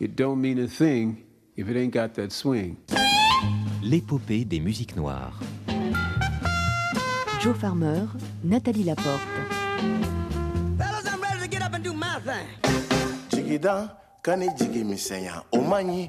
It don't mean a thing if it ain't got that swing. L'épopée des musiques noires. Joe Farmer, Nathalie Laporte. Fellas, I'm ready to get up and do my thing. jigida kani jigi misɛnya o man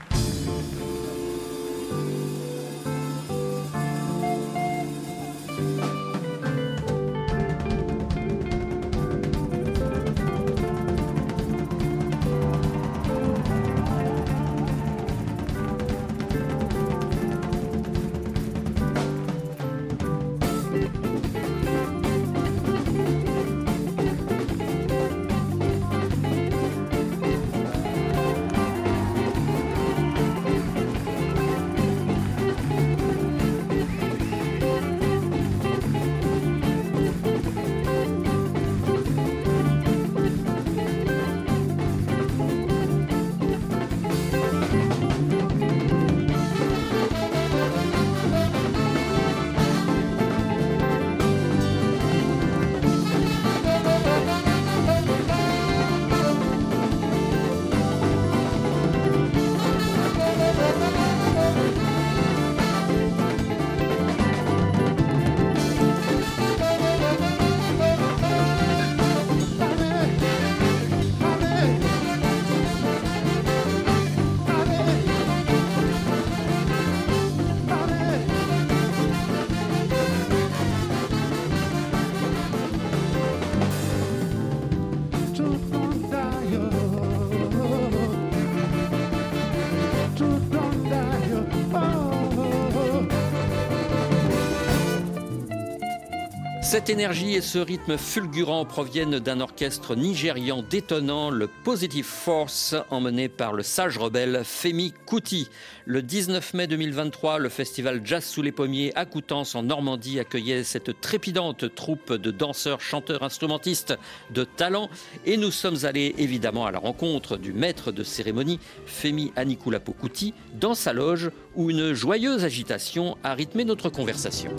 Cette énergie et ce rythme fulgurant proviennent d'un orchestre nigérian détonnant, le Positive Force, emmené par le sage rebelle Femi Kuti. Le 19 mai 2023, le festival Jazz sous les pommiers à Coutances en Normandie accueillait cette trépidante troupe de danseurs, chanteurs, instrumentistes de talent. Et nous sommes allés évidemment à la rencontre du maître de cérémonie, Femi Anikulapo Kuti, dans sa loge où une joyeuse agitation a rythmé notre conversation.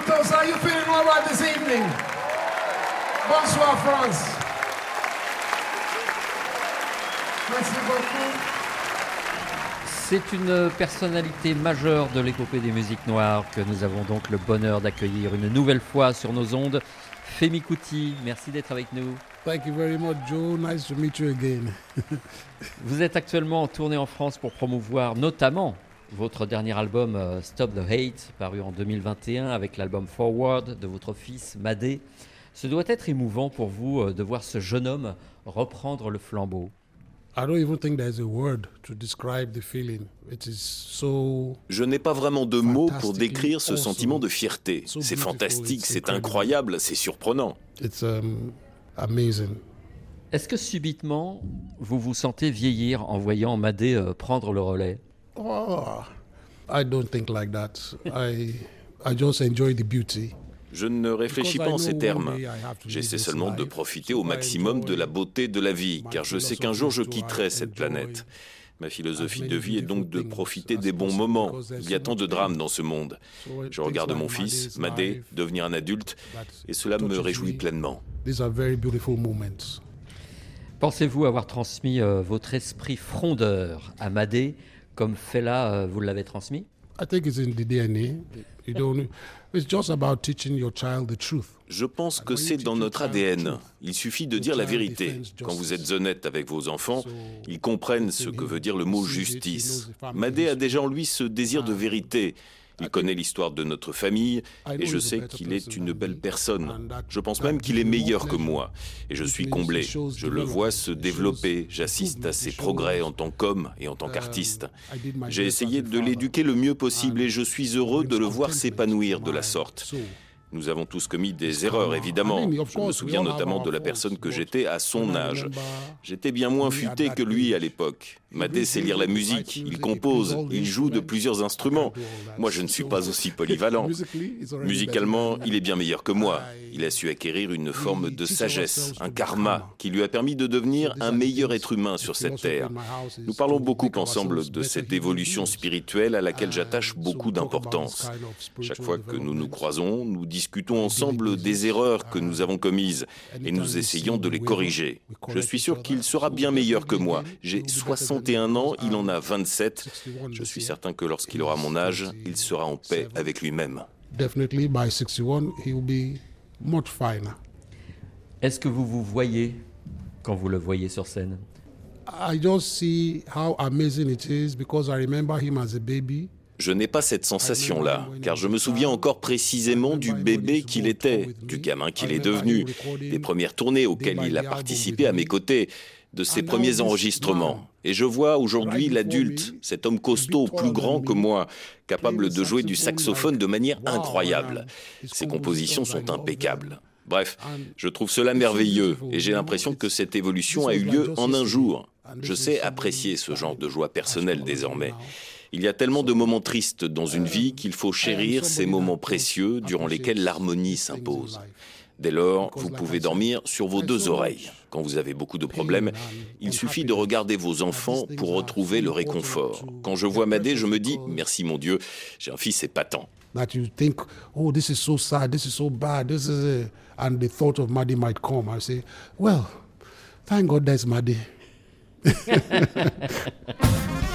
Bonsoir Coutos, how you feeling all right this evening? Bonsoir France. Merci beaucoup. C'est une personnalité majeure de l'épopée des musiques noires que nous avons donc le bonheur d'accueillir une nouvelle fois sur nos ondes. Femi Kuti, merci d'être avec nous. Thank you very much, Joe. Nice to meet you again. Vous êtes actuellement en tournée en France pour promouvoir notamment votre dernier album euh, Stop the Hate, paru en 2021 avec l'album Forward de votre fils Madé. Ce doit être émouvant pour vous euh, de voir ce jeune homme reprendre le flambeau. I don't even think there's a word to describe the feeling. It is so Je n'ai pas vraiment de mots pour décrire ce sentiment de fierté. C'est fantastique, it's c'est incroyable, c'est surprenant. it's um, amazing. Est-ce que subitement vous vous sentez vieillir en voyant Madé euh, prendre le relais? Oh, I don't think like that. I I just enjoy the beauty. Je ne réfléchis pas en ces termes. J'essaie seulement de profiter au maximum de la beauté de la vie, car je sais qu'un jour je quitterai cette planète. Ma philosophie de vie est donc de profiter des bons moments. Il y a tant de drames dans ce monde. Je regarde mon fils, Madé, devenir un adulte, et cela me réjouit pleinement. These are very beautiful moments. Pensez-vous avoir transmis euh, votre esprit frondeur à Madé comme Fela euh, vous l'avez transmis? I think it's in the DNA. You don't. It's just about teaching your child the truth. Je pense que c'est dans notre ADN. Il suffit de dire la vérité. Quand vous êtes honnête avec vos enfants, ils comprennent ce que veut dire le mot justice. Madé a déjà en lui ce désir de vérité. Il connaît l'histoire de notre famille et je sais qu'il est une belle personne. Je pense même qu'il est meilleur que moi et je suis comblé. Je le vois se développer, j'assiste à ses progrès en tant qu'homme et en tant qu'artiste. J'ai essayé de l'éduquer le mieux possible et je suis heureux de le voir s'épanouir de la sorte. Nous avons tous commis des erreurs, évidemment. Je me souviens notamment de la personne que j'étais à son âge. J'étais bien moins futé que lui à l'époque. Madé sait lire la musique, il compose, il joue de plusieurs instruments. Moi, je ne suis pas aussi polyvalent. Musicalement, il est bien meilleur que moi. Il a su acquérir une forme de sagesse, un karma, qui lui a permis de devenir un meilleur être humain sur cette terre. Nous parlons beaucoup ensemble de cette évolution spirituelle à laquelle j'attache beaucoup d'importance. Chaque fois que nous nous croisons, nous discutons ensemble des erreurs que nous avons commises et nous essayons de les corriger. Je suis sûr qu'il sera bien meilleur que moi. J'ai 60 61 ans, il en a 27. Je suis certain que lorsqu'il aura mon âge, il sera en paix avec lui-même. Est-ce que vous vous voyez quand vous le voyez sur scène? Je n'ai pas cette sensation-là, car je me souviens encore précisément du bébé qu'il était, du gamin qu'il est devenu, des premières tournées auxquelles il a participé à mes côtés de ses premiers enregistrements. Et je vois aujourd'hui l'adulte, cet homme costaud, plus grand que moi, capable de jouer du saxophone de manière incroyable. Ses compositions sont impeccables. Bref, je trouve cela merveilleux et j'ai l'impression que cette évolution a eu lieu en un jour. Je sais apprécier ce genre de joie personnelle désormais. Il y a tellement de moments tristes dans une vie qu'il faut chérir ces moments précieux durant lesquels l'harmonie s'impose. Dès lors, vous pouvez dormir sur vos deux oreilles. Quand vous avez beaucoup de problèmes, il suffit de regarder vos enfants pour retrouver le réconfort. Quand je vois Madé, je me dis merci mon Dieu, j'ai un fils épatant. That you think, oh, this is so sad, this is so bad, this is, and the thought of Maddy might come. I say, well, thank God Maddy.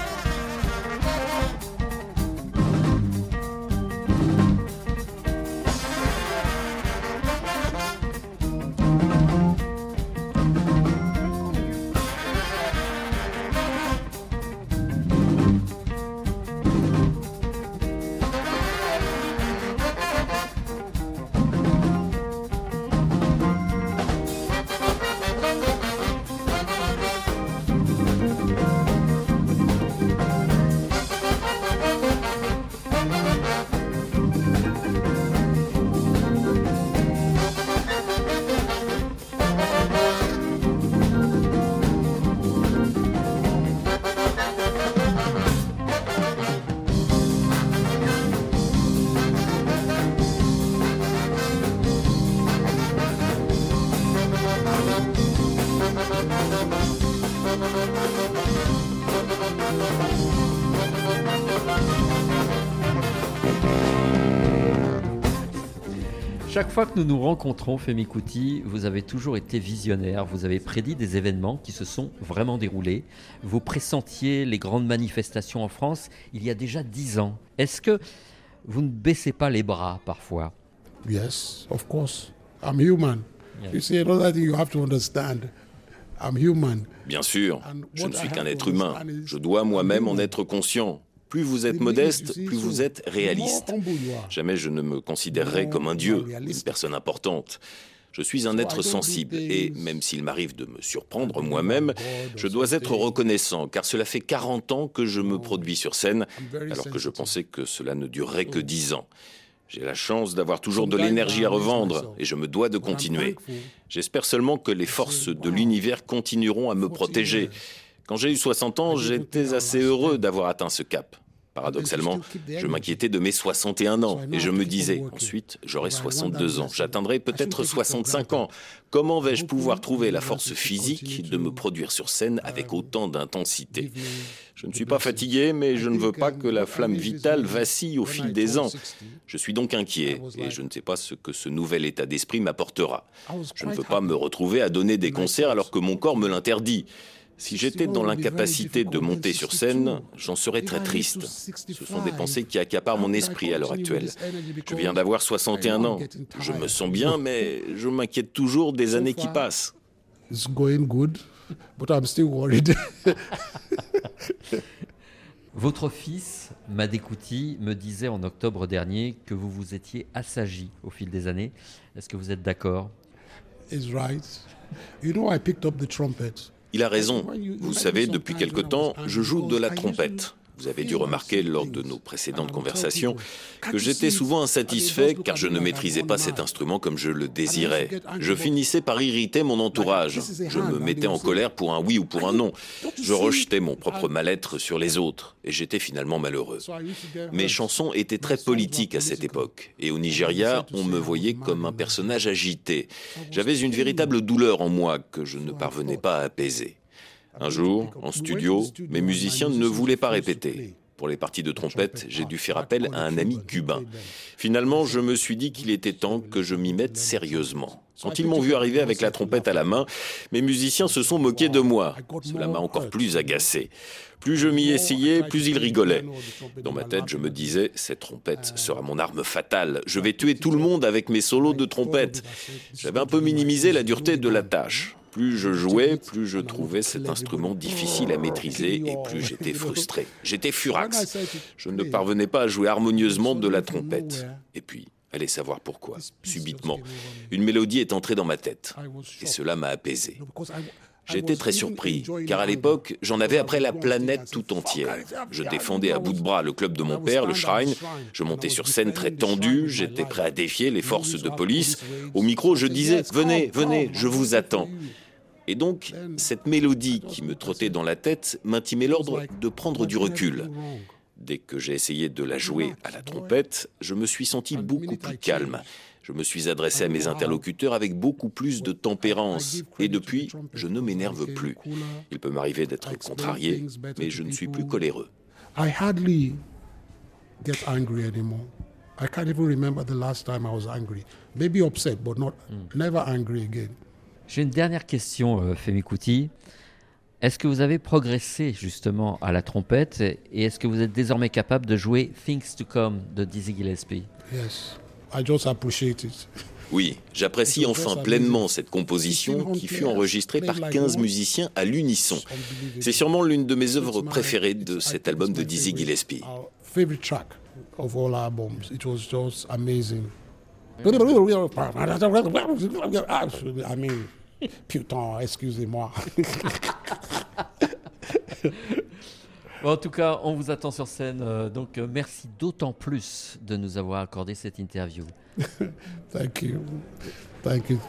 Chaque fois que nous nous rencontrons, Femi Kuti, vous avez toujours été visionnaire. Vous avez prédit des événements qui se sont vraiment déroulés. Vous pressentiez les grandes manifestations en France il y a déjà dix ans. Est-ce que vous ne baissez pas les bras parfois? Yes, of course. I'm human. You see, another thing you have to understand. I'm human. Bien sûr, je ne suis qu'un être humain. Je dois moi-même en être conscient. Plus vous êtes modeste, plus vous êtes réaliste. Jamais je ne me considérerai comme un dieu, une personne importante. Je suis un être sensible et même s'il m'arrive de me surprendre moi-même, je dois être reconnaissant car cela fait 40 ans que je me produis sur scène alors que je pensais que cela ne durerait que 10 ans. J'ai la chance d'avoir toujours de l'énergie à revendre et je me dois de continuer. J'espère seulement que les forces de l'univers continueront à me protéger. Quand j'ai eu 60 ans, j'étais assez heureux d'avoir atteint ce cap. Paradoxalement, je m'inquiétais de mes 61 ans. Et je me disais, ensuite, j'aurai 62 ans, j'atteindrai peut-être 65 ans. Comment vais-je pouvoir trouver la force physique de me produire sur scène avec autant d'intensité Je ne suis pas fatigué, mais je ne veux pas que la flamme vitale vacille au fil des ans. Je suis donc inquiet et je ne sais pas ce que ce nouvel état d'esprit m'apportera. Je ne veux pas me retrouver à donner des concerts alors que mon corps me l'interdit. Si j'étais dans l'incapacité de monter sur scène, j'en serais très triste. Ce sont des pensées qui accaparent mon esprit à l'heure actuelle. Je viens d'avoir 61 ans. Je me sens bien, mais je m'inquiète toujours des années qui passent. Votre fils, Madekouti, me disait en octobre dernier que vous vous étiez assagi au fil des années. Est-ce que vous êtes d'accord? Il a raison. Vous savez, depuis quelque temps, je joue de la trompette. Vous avez dû remarquer lors de nos précédentes conversations que j'étais souvent insatisfait car je ne maîtrisais pas cet instrument comme je le désirais. Je finissais par irriter mon entourage. Je me mettais en colère pour un oui ou pour un non. Je rejetais mon propre mal-être sur les autres et j'étais finalement malheureux. Mes chansons étaient très politiques à cette époque et au Nigeria, on me voyait comme un personnage agité. J'avais une véritable douleur en moi que je ne parvenais pas à apaiser. Un jour, en studio, mes musiciens ne voulaient pas répéter. Pour les parties de trompette, j'ai dû faire appel à un ami cubain. Finalement, je me suis dit qu'il était temps que je m'y mette sérieusement. Quand ils m'ont vu arriver avec la trompette à la main, mes musiciens se sont moqués de moi. Cela m'a encore plus agacé. Plus je m'y essayais, plus ils rigolaient. Dans ma tête, je me disais, cette trompette sera mon arme fatale. Je vais tuer tout le monde avec mes solos de trompette. J'avais un peu minimisé la dureté de la tâche. Plus je jouais, plus je trouvais cet instrument difficile à maîtriser et plus j'étais frustré. J'étais furax. Je ne parvenais pas à jouer harmonieusement de la trompette. Et puis, allez savoir pourquoi. Subitement, une mélodie est entrée dans ma tête. Et cela m'a apaisé. J'étais très surpris, car à l'époque, j'en avais après la planète tout entière. Je défendais à bout de bras le club de mon père, le Shrine. Je montais sur scène très tendu, j'étais prêt à défier les forces de police. Au micro, je disais Venez, venez, je vous attends. Et donc, cette mélodie qui me trottait dans la tête m'intimait l'ordre de prendre du recul. Dès que j'ai essayé de la jouer à la trompette, je me suis senti beaucoup plus calme. Je me suis adressé à mes interlocuteurs avec beaucoup plus de tempérance. Et depuis, je ne m'énerve plus. Il peut m'arriver d'être contrarié, mais je ne suis plus coléreux. I hardly get angry anymore. I can't even remember the last time I was angry. Maybe upset, but not hmm. never angry again. J'ai une dernière question, euh, Femi Kuti. Est-ce que vous avez progressé justement à la trompette et est-ce que vous êtes désormais capable de jouer Things to Come de Dizzy Gillespie? Yes, I just appreciate it. Oui, j'apprécie enfin pleinement cette composition qui fut enregistrée par 15 musiciens à l'unisson. C'est sûrement l'une de mes œuvres préférées de cet album de Dizzy Gillespie. Favorite track of all albums. It was just amazing. I mean, putain, excusez-moi. en tout cas, on vous attend sur scène. Euh, donc, euh, merci d'autant plus de nous avoir accordé cette interview. Thank you. Thank you.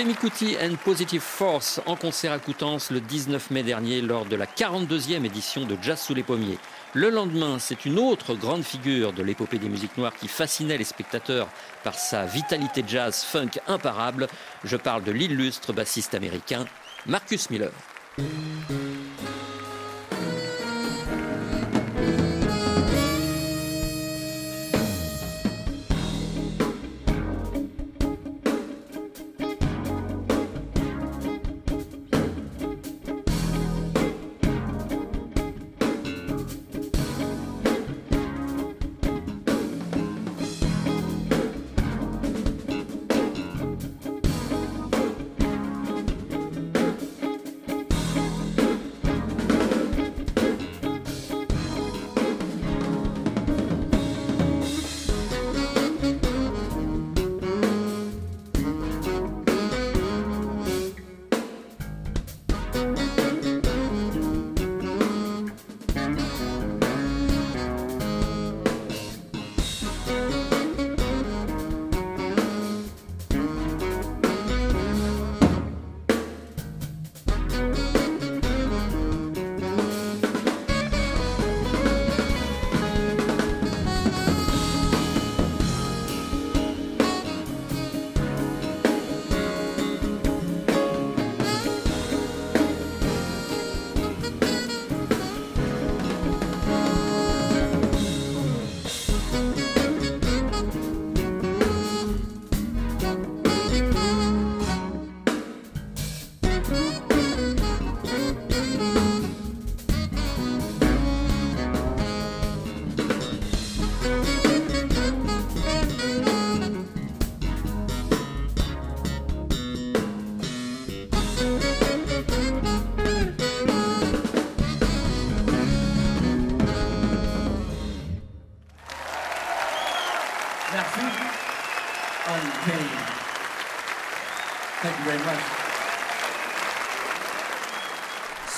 Femi Kuti and Positive Force en concert à Coutances le 19 mai dernier lors de la 42e édition de Jazz sous les pommiers. Le lendemain, c'est une autre grande figure de l'épopée des musiques noires qui fascinait les spectateurs par sa vitalité jazz funk imparable. Je parle de l'illustre bassiste américain Marcus Miller.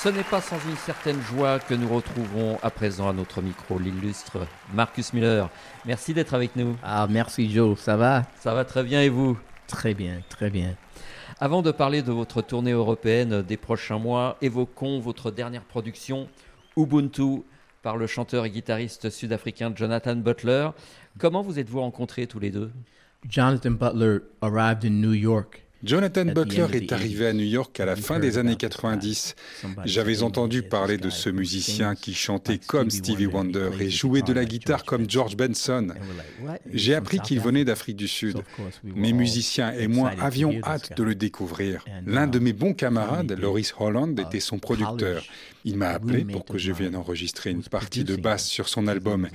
Ce n'est pas sans une certaine joie que nous retrouvons à présent à notre micro l'illustre Marcus Miller. Merci d'être avec nous. Ah, merci Joe, ça va? Ça va très bien et vous? Très bien, très bien. Avant de parler de votre tournée européenne des prochains mois, évoquons votre dernière production, Ubuntu, par le chanteur et guitariste sud-africain Jonathan Butler. Comment vous êtes-vous rencontrés tous les deux? Jonathan Butler arrived in New York Jonathan Butler est arrivé à New York à la fin des années 90. J'avais entendu parler de ce musicien qui chantait comme Stevie Wonder et jouait de la guitare comme George Benson. J'ai appris qu'il venait d'Afrique du Sud. Mes musiciens et moi avions hâte de le découvrir. L'un de mes bons camarades, Loris Holland, était son producteur. Il m'a appelé pour que je vienne enregistrer une partie de basse sur son album.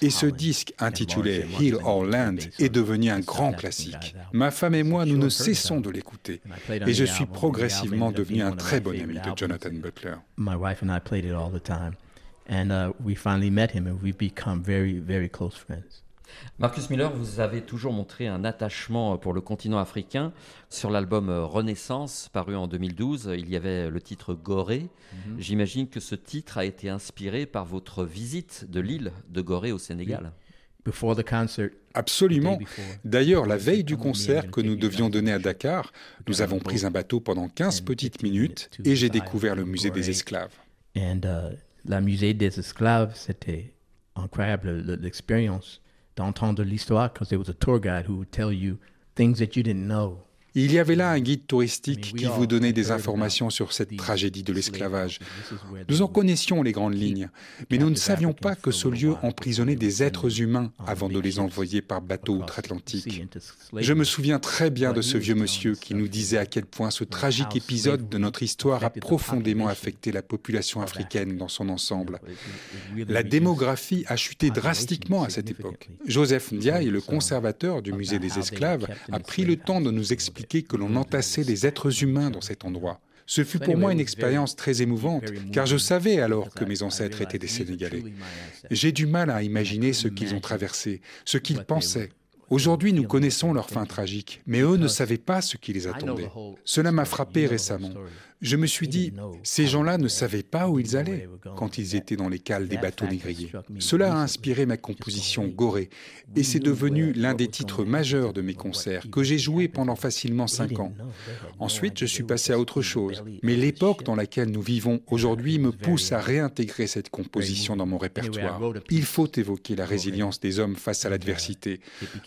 Et ce disque intitulé Heal All Land est devenu un grand classique. Ma femme et moi, nous ne cessons de l'écouter. Et je suis progressivement devenu un très bon ami de Jonathan Butler. My wife and I played it all the time. And uh, we finally met him and we've become very, very close friends. Marcus Miller, vous avez toujours montré un attachement pour le continent africain. Sur l'album Renaissance, paru en 2012, il y avait le titre Gorée. Mhm. J'imagine que ce titre a été inspiré par votre visite de l'île de Gorée au Sénégal. Absolument. D'ailleurs, la veille du concert que nous devions donner à Dakar, nous avons pris un bateau pendant 15 petites minutes et j'ai découvert le musée des esclaves. Et uh, le musée des esclaves, c'était incroyable l'expérience d'entendre l'histoire, because there was a tour guide who would tell you things that you didn't know. Il y avait là un guide touristique qui vous donnait des informations sur cette tragédie de l'esclavage. Nous en connaissions les grandes lignes, mais nous ne savions pas que ce lieu emprisonnait des êtres humains avant de les envoyer par bateau outre-Atlantique. Je me souviens très bien de ce vieux monsieur qui nous disait à quel point ce tragique épisode de notre histoire a profondément affecté la population africaine dans son ensemble. La démographie a chuté drastiquement à cette époque. Joseph Ndiaye, le conservateur du musée des esclaves, a pris le temps de nous expliquer que l'on entassait des êtres humains dans cet endroit. Ce fut pour moi une expérience très émouvante, car je savais alors que mes ancêtres étaient des Sénégalais. J'ai du mal à imaginer ce qu'ils ont traversé, ce qu'ils pensaient. Aujourd'hui, nous connaissons leur fin tragique, mais eux ne savaient pas ce qui les attendait. Cela m'a frappé récemment. Je me suis dit, ces gens-là ne savaient pas où ils allaient quand ils étaient dans les cales des bateaux négriers. Cela a inspiré ma composition Gorée, et c'est devenu l'un des titres majeurs de mes concerts, que j'ai joué pendant facilement cinq ans. Ensuite, je suis passé à autre chose, mais l'époque dans laquelle nous vivons aujourd'hui me pousse à réintégrer cette composition dans mon répertoire. Il faut évoquer la résilience des hommes face à l'adversité.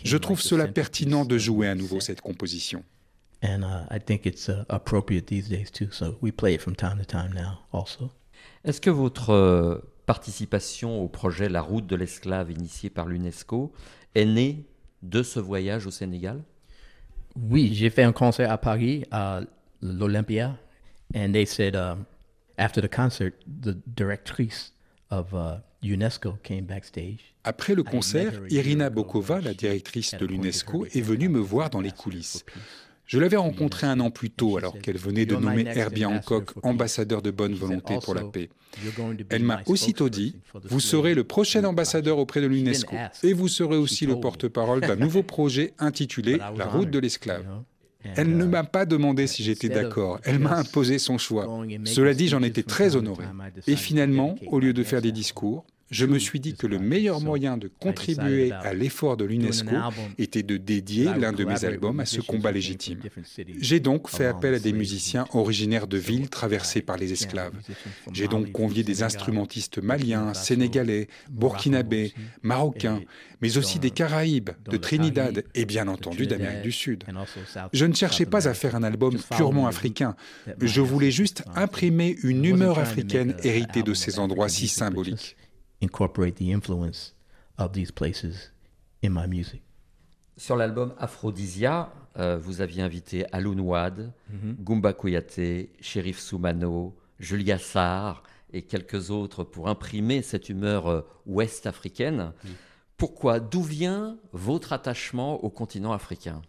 Je trouve cela pertinent de jouer à nouveau cette composition. And uh, I think it's uh, appropriate these days too. So we play it from time to time now also. Est-ce que votre euh, participation au projet La route de l'esclave initié par l'UNESCO est née de ce voyage au Sénégal? Oui, j'ai fait un concert à Paris, à l'Olympia, and they said um, after the concert, the directrice of uh, UNESCO came backstage. Après le concert, Irina Bokova, la directrice de l'UNESCO, est venue me voir dans les coulisses. Je l'avais rencontrée un an plus tôt alors qu'elle venait de nommer Herbie Hancock ambassadeur de bonne volonté pour la paix. Elle m'a aussitôt dit, vous serez le prochain ambassadeur auprès de l'UNESCO et vous serez aussi le porte-parole d'un nouveau projet intitulé La route de l'esclave. Elle ne m'a pas demandé si j'étais d'accord, elle m'a imposé son choix. Cela dit, j'en étais très honoré. Et finalement, au lieu de faire des discours, je me suis dit que le meilleur moyen de contribuer à l'effort de l'UNESCO était de dédier l'un de mes albums à ce combat légitime. J'ai donc fait appel à des musiciens originaires de villes traversées par les esclaves. J'ai donc convié des instrumentistes maliens, sénégalais, burkinabés, marocains, mais aussi des Caraïbes, de Trinidad et bien entendu d'Amérique du Sud. Je ne cherchais pas à faire un album purement africain. Je voulais juste imprimer une humeur africaine héritée de ces endroits si symboliques incorporate the influence of these places in my music. Sur l'album Aphrodisia, euh, vous aviez invité Alun Wad, mm Gumba Kouyaté, Shérif Soumano, Julia Sarr et quelques autres pour imprimer cette humeur euh, ouest africaine. Pourquoi? D'où vient votre attachement au continent africain?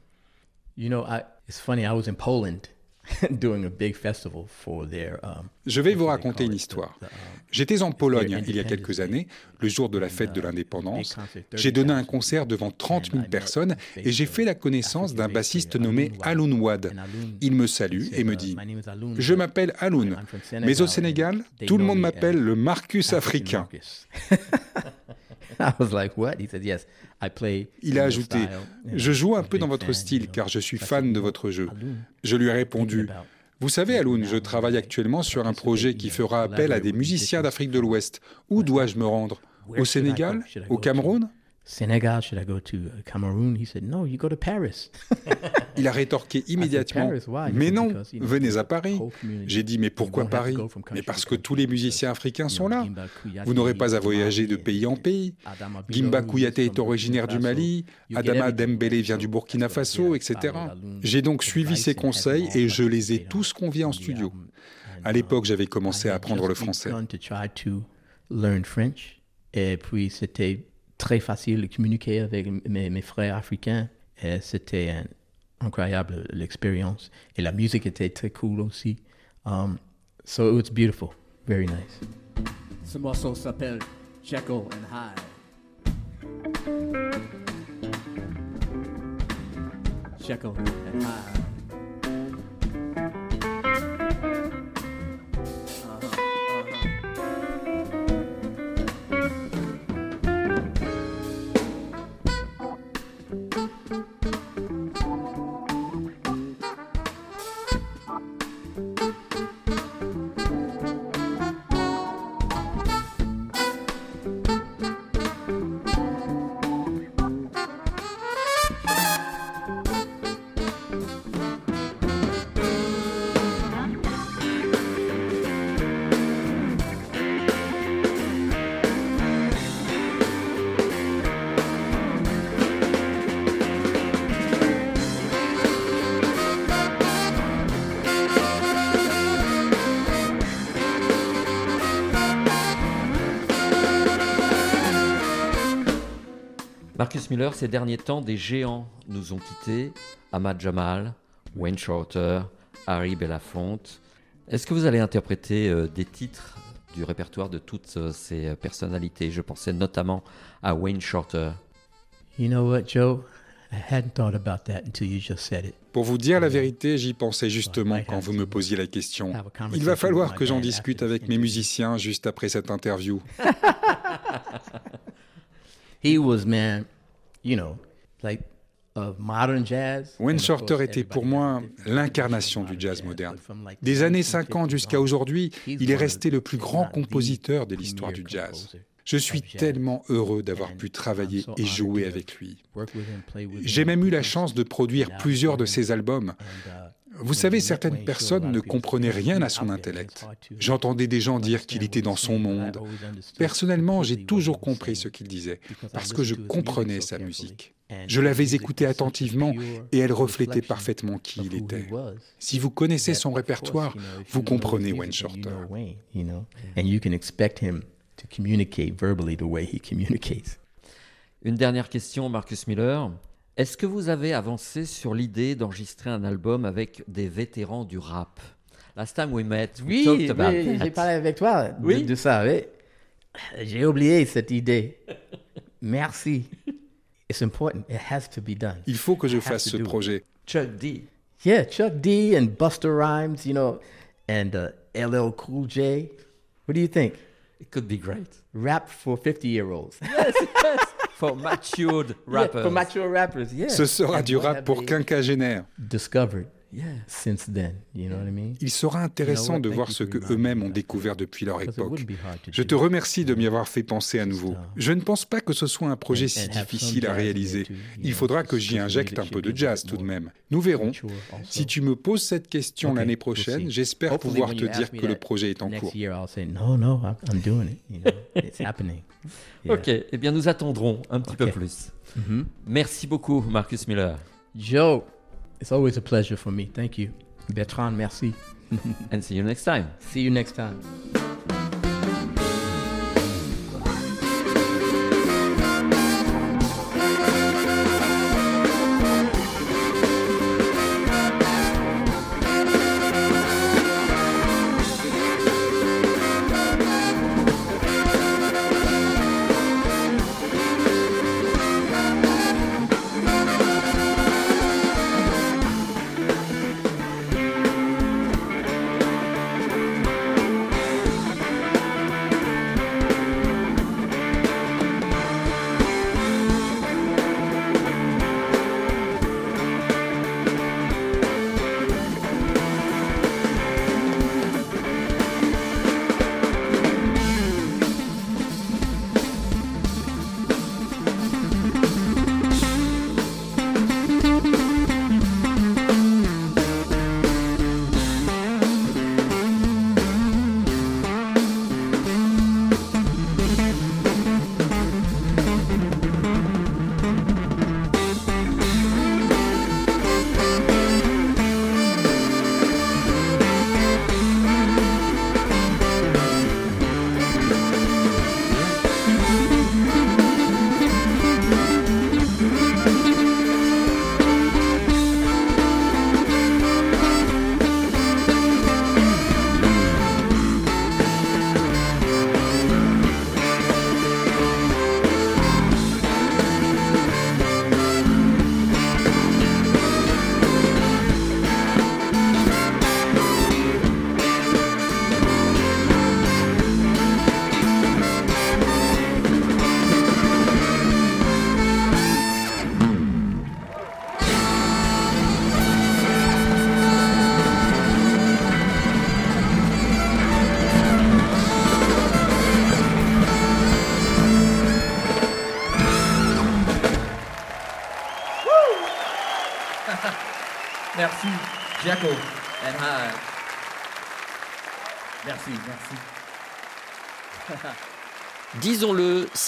You know, I, it's funny, I was in Poland doing a big festival for their. Um, Je vais vous raconter une histoire. J'étais en Pologne il y a quelques années, le jour de la fête de l'indépendance. J'ai donné un concert devant 30 000 personnes et j'ai fait la connaissance d'un bassiste nommé Alun Wad. Il me salue et me dit Je m'appelle Alun, mais au Sénégal, tout le monde m'appelle le Marcus africain. Il a ajouté Je joue un peu dans votre style car je suis fan de votre jeu. Je lui ai répondu Vous savez, Alun, je travaille actuellement sur un projet qui fera appel à des musiciens d'Afrique de l'Ouest. Où dois-je me rendre Au Sénégal Au Cameroun Senegal, should I go to uh, Cameroon? He said, no, you go to Paris. Il a rétorqué immédiatement, mais non, venez à Paris. J'ai dit, mais pourquoi Paris Mais parce que tous les musiciens africains sont là. Vous n'aurez pas à voyager de pays en pays. Gimba Kouyaté est originaire du Mali, Adama Dembélé vient du Burkina Faso, etc. J'ai donc suivi ses conseils et je les ai tous conviés en studio. À l'époque, j'avais commencé à apprendre le français. Et puis, c'était très facile de communiquer avec mes, frères africains. Et c'était incroyable l'expérience. Et la musique était très cool aussi. Um, so it was beautiful. Very nice. Ce morceau s'appelle. Marcus Miller, ces derniers temps, des géants nous ont quittés. Ahmad Jamal, Wayne Shorter, Harry Belafonte. Est-ce que vous allez interpréter euh, des titres du répertoire de toutes euh, ces personnalités? Je pensais notamment à Wayne Shorter. You know what, Joe? I hadn't thought about that until you just said it. Pour vous dire la vérité, j'y pensais justement quand vous me posiez la question. Il va falloir que j'en discute avec mes musiciens juste après cette interview. he was man, you know, like of modern jazz. Wayne Shorter était pour moi l'incarnation du jazz moderne. Des années 50 jusqu'à aujourd'hui, il est resté le plus grand compositeur de l'histoire du jazz. Je suis tellement heureux d'avoir pu travailler et jouer avec lui. J'ai même eu la chance de produire plusieurs de ses albums. Vous savez, certaines personnes ne comprenaient rien à son intellect. J'entendais des gens dire qu'il était dans son monde. Personnellement, j'ai toujours compris ce qu'il disait, parce que je comprenais sa musique. Je l'avais écouté attentivement et elle reflétait parfaitement qui il était. Si vous connaissez son répertoire, vous comprenez Wayne Shorter. Une dernière question, Marcus Miller. Est-ce que vous avez avancé sur l'idée d'enregistrer un album avec des vétérans du rap? Last time we met, we oui, talked about oui, j'ai parlé avec toi de, de ça. Oui. J'ai oublié cette idée. Merci. It's important. It has to be done. Il faut que je fasse ce projet. Chuck D. Yeah, Chuck D and Buster Rhymes, you know, and uh, LL Cool J. What do you think? It could be great. Rap for 50-year-olds. Yes, yes. For matured rappers. Yeah, for mature rappers, yeah. Ce sera du rap pour quinquagénaires. Discovered. Since then, you know what I mean? Il sera intéressant de voir ce que eux-mêmes ont découvert depuis leur époque. Je te remercie de m'y avoir fait penser à nouveau. Je ne pense pas que ce soit un projet si difficile à réaliser. Il faudra que j'y injecte un peu de jazz tout de même. Nous verrons. Si tu me poses cette question l'année prochaine, j'espère pouvoir te dire que le projet est en cours. Ok, eh bien nous attendrons un petit peu plus. Mm-hmm. Merci beaucoup, Marcus Miller. Joe. It's always a pleasure for me. Thank you. Bertrand, merci. and see you next time. See you next time.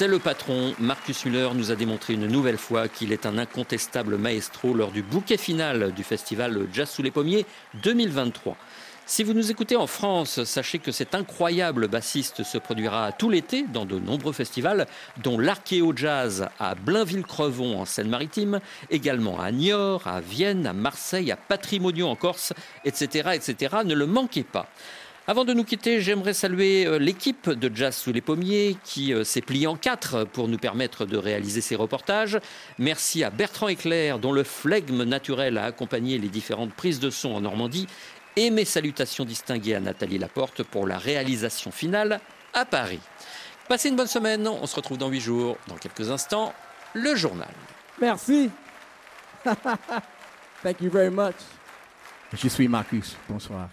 C'est le patron. Marcus Muller nous a démontré une nouvelle fois qu'il est un incontestable maestro lors du bouquet final du festival Jazz sous les pommiers 2023. Si vous nous écoutez en France, sachez que cet incroyable bassiste se produira tout l'été dans de nombreux festivals, dont l'Archéo Jazz à Blainville-Crevon en Seine-Maritime, également à Niort, à Vienne, à Marseille, à Patrimonio en Corse, etc., etc. Ne le manquez pas. Avant de nous quitter, j'aimerais saluer euh, l'équipe de Jazz sous les pommiers qui euh, s'est pliée en quatre pour nous permettre de réaliser ces reportages. Merci à Bertrand Éclair, dont le flegme naturel a accompagné les différentes prises de son en Normandie et mes salutations distinguées à Nathalie Laporte pour la réalisation finale à Paris. Passez une bonne semaine, on se retrouve dans huit jours. Dans quelques instants, le journal. Merci. Thank you very much. Je suis Marcus. Bonsoir.